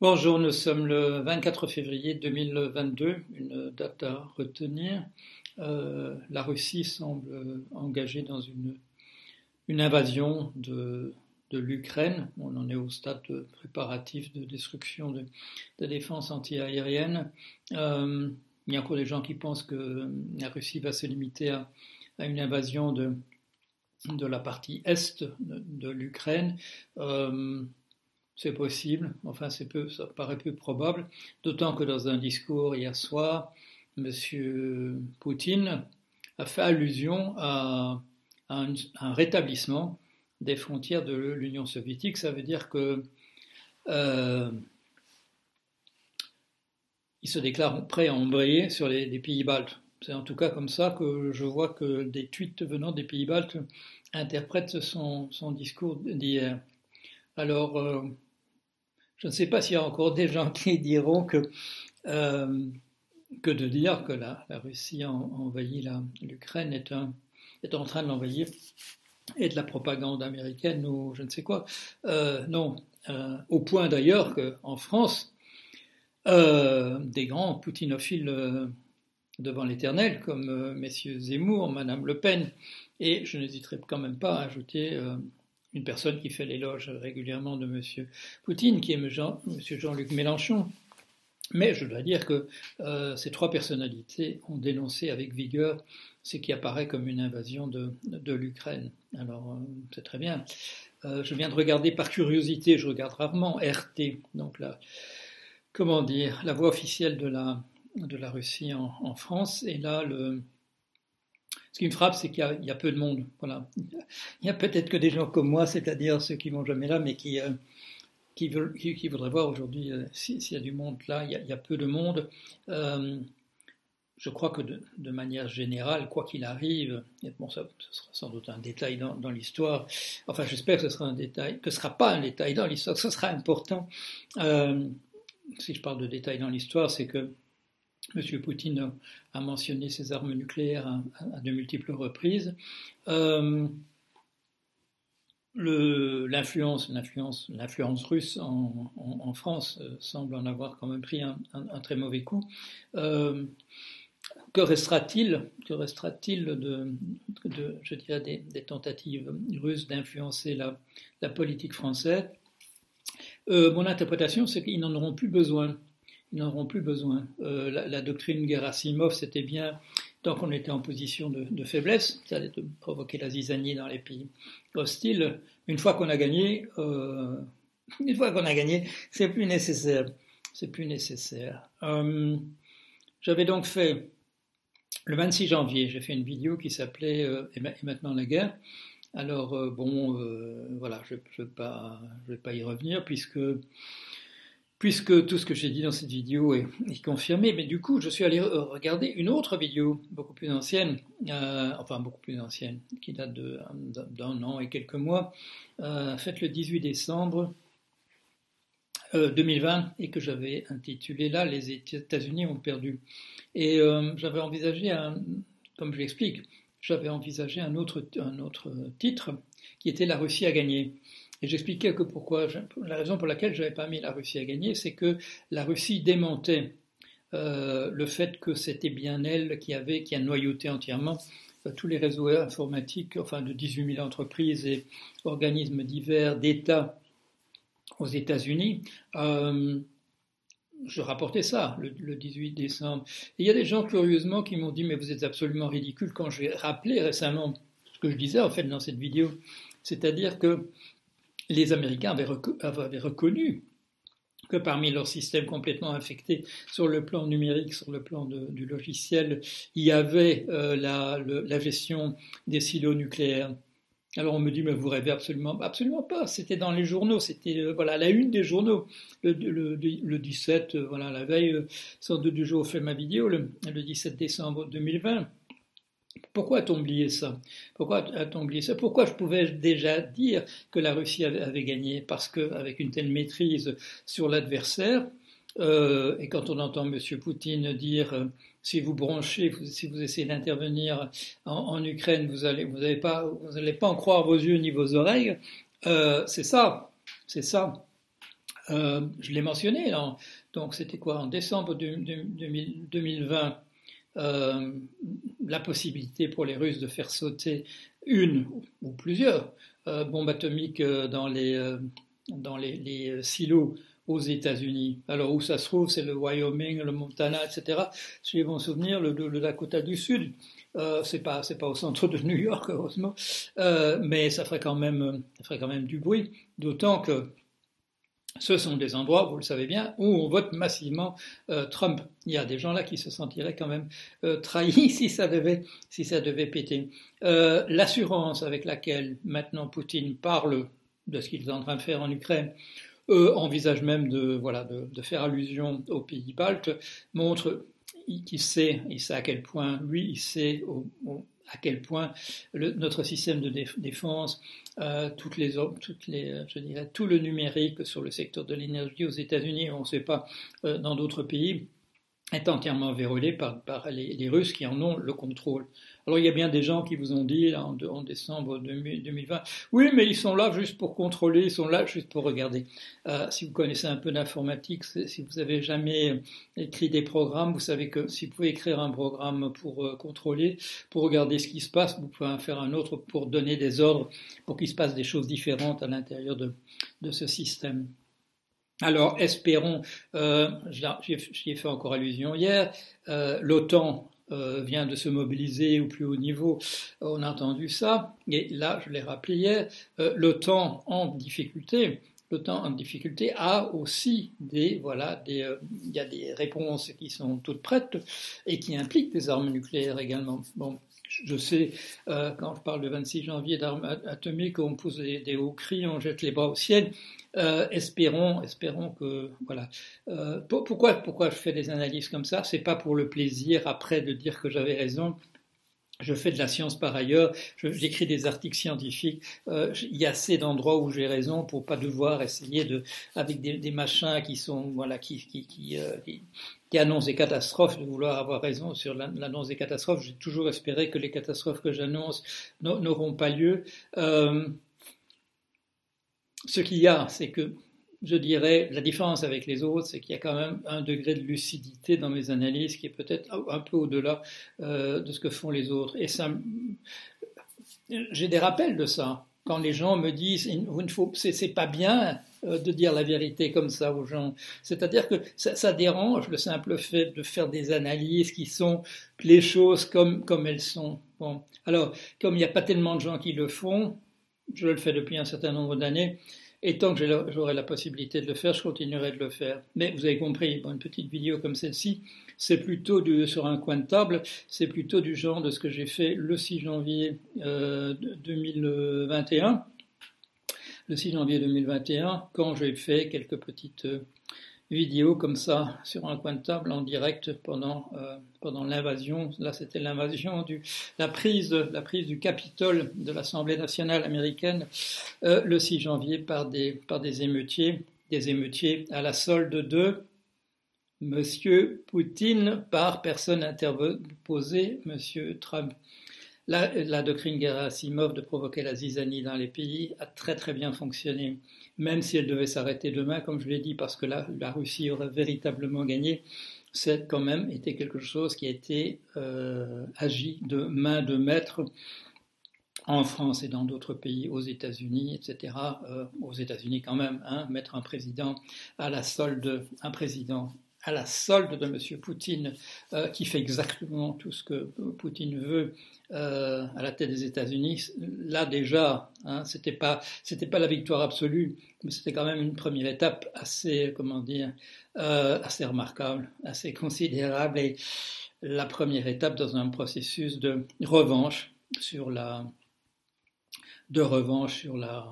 Bonjour, nous sommes le 24 février 2022, une date à retenir. Euh, la Russie semble engagée dans une, invasion de, l'Ukraine. On en est au stade préparatif de destruction de, de défense antiaérienne. Euh, il y a encore des gens qui pensent que la Russie va se limiter à, une invasion de, la partie est de, de l'Ukraine. Euh, c'est possible, enfin ça paraît peu probable, d'autant que dans un discours hier soir, M. Poutine a fait allusion à, un, rétablissement des frontières de l'Union soviétique. Ça veut dire que euh, se déclare prêt à embrayer sur les, pays baltes. C'est en tout cas comme ça que je vois que des tweets venant des pays baltes interprètent son, son discours d'hier. Alors, euh, je ne sais pas s'il y a encore des gens qui diront que, euh, que de dire que la, la Russie a envahi l'Ukraine est, est, en train de l'envahir et de la propagande américaine ou je ne sais quoi. Euh, non, euh, au point d'ailleurs qu'en France, des grands poutinophiles devant l'éternel, comme messieurs Zemmour, Madame Le Pen, et je n'hésiterai quand même pas à ajouter une personne qui fait l'éloge régulièrement de M. Poutine, qui est M. Jean-Luc Mélenchon. Mais je dois dire que euh, ces trois personnalités ont dénoncé avec vigueur ce qui apparaît comme une invasion de, l'Ukraine. Alors, euh, c'est très bien. Euh, je viens de regarder par curiosité, je regarde rarement RT, donc la, comment dire, la voix officielle de la, de la Russie en, en France. Et là, le, ce qui me frappe, c'est qu'il y, a peu de monde. Voilà. Il y a peut-être que des gens comme moi, c'est-à-dire ceux qui vont jamais là, mais qui, euh, qui, voudraient voir aujourd'hui euh, s'il y a du monde là. Il y a, peu de monde. Euh, je crois que de, manière générale, quoi qu'il arrive, bon, ça, ce sera sans doute un détail dans, dans l'histoire. Enfin, j'espère que ce sera un détail, que ce sera pas un détail dans l'histoire, que ce sera important. Si je parle de détail dans l'histoire, c'est que M. Poutine a mentionné ses armes nucléaires à, de multiples reprises. Euh, l'influence, russe en, France euh, semble en avoir quand même pris un, très mauvais coup. Euh, que restera-t-il je dirais, des, tentatives russes d'influencer la, politique française? Mon interprétation, c'est qu'ils n'en auront plus besoin ils n'auront plus besoin. Euh, la, doctrine Gerasimov, c'était bien, tant qu'on était en position de, faiblesse, ça allait provoquer la zizanie dans les pays hostiles. Une fois qu'on a gagné, euh, une fois qu'on a gagné, c'est plus nécessaire. C'est plus nécessaire. Euh, J'avais donc fait, le 26 janvier, j'ai fait une vidéo qui s'appelait Et maintenant la guerre. Alors, bon, voilà, je ne vais, vais, pas y revenir puisque puisque tout ce que j'ai dit dans cette vidéo est, confirmé, mais du coup, je suis allé regarder une autre vidéo, beaucoup plus ancienne, euh, enfin beaucoup plus ancienne, qui date d'un an et quelques mois, euh, faite le 18 décembre euh, 2020 et que j'avais intitulé là Les États-Unis ont perdu. Et euh, j'avais envisagé, comme je l'explique, j'avais envisagé un autre titre qui était La Russie a gagné. Et j'expliquais que pourquoi, la raison pour laquelle je n'avais pas mis la Russie à gagner, c'est que la Russie démentait euh, le fait que c'était bien elle qui avait, qui a noyauté entièrement euh, tous les réseaux informatiques, enfin de 18 000 entreprises et organismes divers d'États aux États-Unis. Euh, je rapportais ça le, le, 18 décembre. Et il y a des gens, curieusement, qui m'ont dit Mais vous êtes absolument ridicule quand j'ai rappelé récemment ce que je disais en fait dans cette vidéo. C'est-à-dire que les Américains avaient, avaient, reconnu que parmi leurs systèmes complètement infectés sur le plan numérique, sur le plan de, du logiciel, il y avait euh, la, le, gestion des silos nucléaires. Alors on me dit, mais vous rêvez absolument, absolument pas. C'était dans les journaux, c'était euh, voilà la une des journaux. Le, le, le 17, euh, voilà la veille, sans doute du jour fait ma vidéo, le, 17 décembre 2020. Pourquoi a-t-on oublié ça? Pourquoi a-t-on oublié ça? Pourquoi je pouvais déjà dire que la Russie avait, gagné? Parce qu'avec une telle maîtrise sur l'adversaire, euh, et quand on entend M. Poutine dire euh, si vous branchez, si vous essayez d'intervenir en, Ukraine, vous allez, n'allez pas, vous n'allez pas en croire vos yeux ni vos oreilles. Euh, c'est ça, c'est ça. je l'ai mentionné, donc c'était quoi? En décembre 2020, la possibilité pour les Russes de faire sauter une ou plusieurs bombes atomiques dans les, dans les silos aux États-Unis. Alors où ça se trouve, c'est le Wyoming, le Montana, etc. Si je mon souvenir, le, Dakota du Sud, euh, c'est pas pas au centre de New York heureusement, euh, mais ça ferait quand même ça ferait quand même du bruit. D'autant que ce sont des endroits, vous le savez bien, où on vote massivement euh, Trump. Il y a des gens là qui se sentiraient quand même euh, trahis si ça devait, si ça devait péter. Euh, l'assurance avec laquelle maintenant Poutine parle de ce qu'il est en train de faire en Ukraine, eux envisagent même de, voilà, de, faire allusion aux pays baltes, montre qu'il sait, il sait à quel point, lui, il sait à quel point notre système de défense, tout le numérique sur le secteur de l'énergie aux États-Unis, on ne sait pas euh, dans d'autres pays, est entièrement verrouillé par, les, Russes qui en ont le contrôle. Alors il y a bien des gens qui vous ont dit en, décembre 2020, oui mais ils sont là juste pour contrôler, ils sont là juste pour regarder. Euh, si vous connaissez un peu d'informatique, si vous avez jamais écrit des programmes, vous savez que si vous pouvez écrire un programme pour euh, contrôler, pour regarder ce qui se passe, vous pouvez en faire un autre pour donner des ordres, pour qu'il se passe des choses différentes à l'intérieur de ce système. Alors espérons, euh, j'y ai fait encore allusion hier, euh, l'OTAN euh, vient de se mobiliser au plus haut niveau, on a entendu ça, et là je l'ai rappelé hier, l'OTAN en difficulté, l'OTAN en difficulté a aussi des voilà des il y a des réponses qui sont toutes prêtes et qui impliquent des armes nucléaires également. Je sais, euh, quand je parle du 26 janvier d'armes atomiques, on pousse des, hauts cris, on jette les bras au ciel. Euh, espérons, espérons que voilà. Euh, pourquoi, pourquoi je fais des analyses comme ça? C'est pas pour le plaisir après de dire que j'avais raison. Je fais de la science par ailleurs, j'écris des articles scientifiques. Euh, il y a assez d'endroits où j'ai raison pour pas devoir essayer de, avec des, machins qui sont, voilà, qui, qui, qui, euh, des catastrophes, de vouloir avoir raison sur l'annonce des catastrophes. J'ai toujours espéré que les catastrophes que j'annonce n'auront pas lieu. Euh, ce qu'il y a, c'est que je dirais, la différence avec les autres, c'est qu'il y a quand même un degré de lucidité dans mes analyses qui est peut-être un peu au-delà euh, de ce que font les autres. Et j'ai des rappels de ça. Quand les gens me disent, c'est pas bien euh, de dire la vérité comme ça aux gens. C'est-à-dire que ça, dérange le simple fait de faire des analyses qui sont les choses comme, elles sont. Alors, comme il n'y a pas tellement de gens qui le font, je le fais depuis un certain nombre d'années, et tant que j'aurai la possibilité de le faire, je continuerai de le faire. Mais vous avez compris, une petite vidéo comme celle-ci, c'est plutôt sur un coin de table, c'est plutôt du genre de ce que j'ai fait le 6 janvier 2021. Euh, le 6 janvier 2021, quand j'ai fait quelques petites euh, vidéo comme ça sur un coin de table en direct pendant, euh, pendant l'invasion. Là, c'était l'invasion du, la prise, la prise du Capitole de l'Assemblée nationale américaine euh, le 6 janvier par des, par des émeutiers, des émeutiers à la solde de Monsieur Poutine par personne interposée, Monsieur Trump. La, doctrine Gerasimov de provoquer la zizanie dans les pays a très très bien fonctionné, même si elle devait s'arrêter demain, comme je l'ai dit, parce que la, la Russie aurait véritablement gagné. C'est quand même été quelque chose qui a été euh, agi de main de maître en France et dans d'autres pays, aux États-Unis, etc. Euh, aux États-Unis quand même, hein, mettre un président à la solde, un président à la solde de M. Poutine, euh, qui fait exactement tout ce que Poutine veut euh, à la tête des États-Unis. Là déjà, hein, c'était pas c'était pas la victoire absolue, mais c'était quand même une première étape assez comment dire euh, assez remarquable, assez considérable et la première étape dans un processus de revanche sur la de revanche sur la,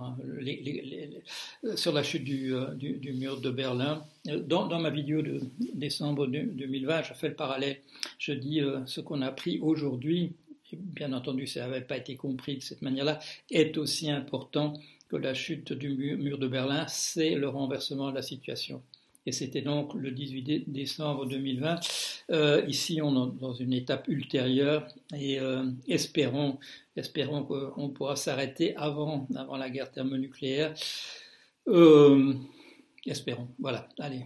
sur la chute du, euh, du, du, mur de Berlin. Dans, dans, ma vidéo de décembre 2020, je fais le parallèle. Je dis euh, ce qu'on a appris aujourd'hui, bien entendu ça n'avait pas été compris de cette manière-là, est aussi important que la chute du mur de Berlin, c'est le renversement de la situation. Et c'était donc le 18 décembre 2020. Euh, ici, on est dans une étape ultérieure et euh, espérons, espérons qu'on pourra s'arrêter avant, avant la guerre thermonucléaire. Euh, Espérons. Voilà, allez.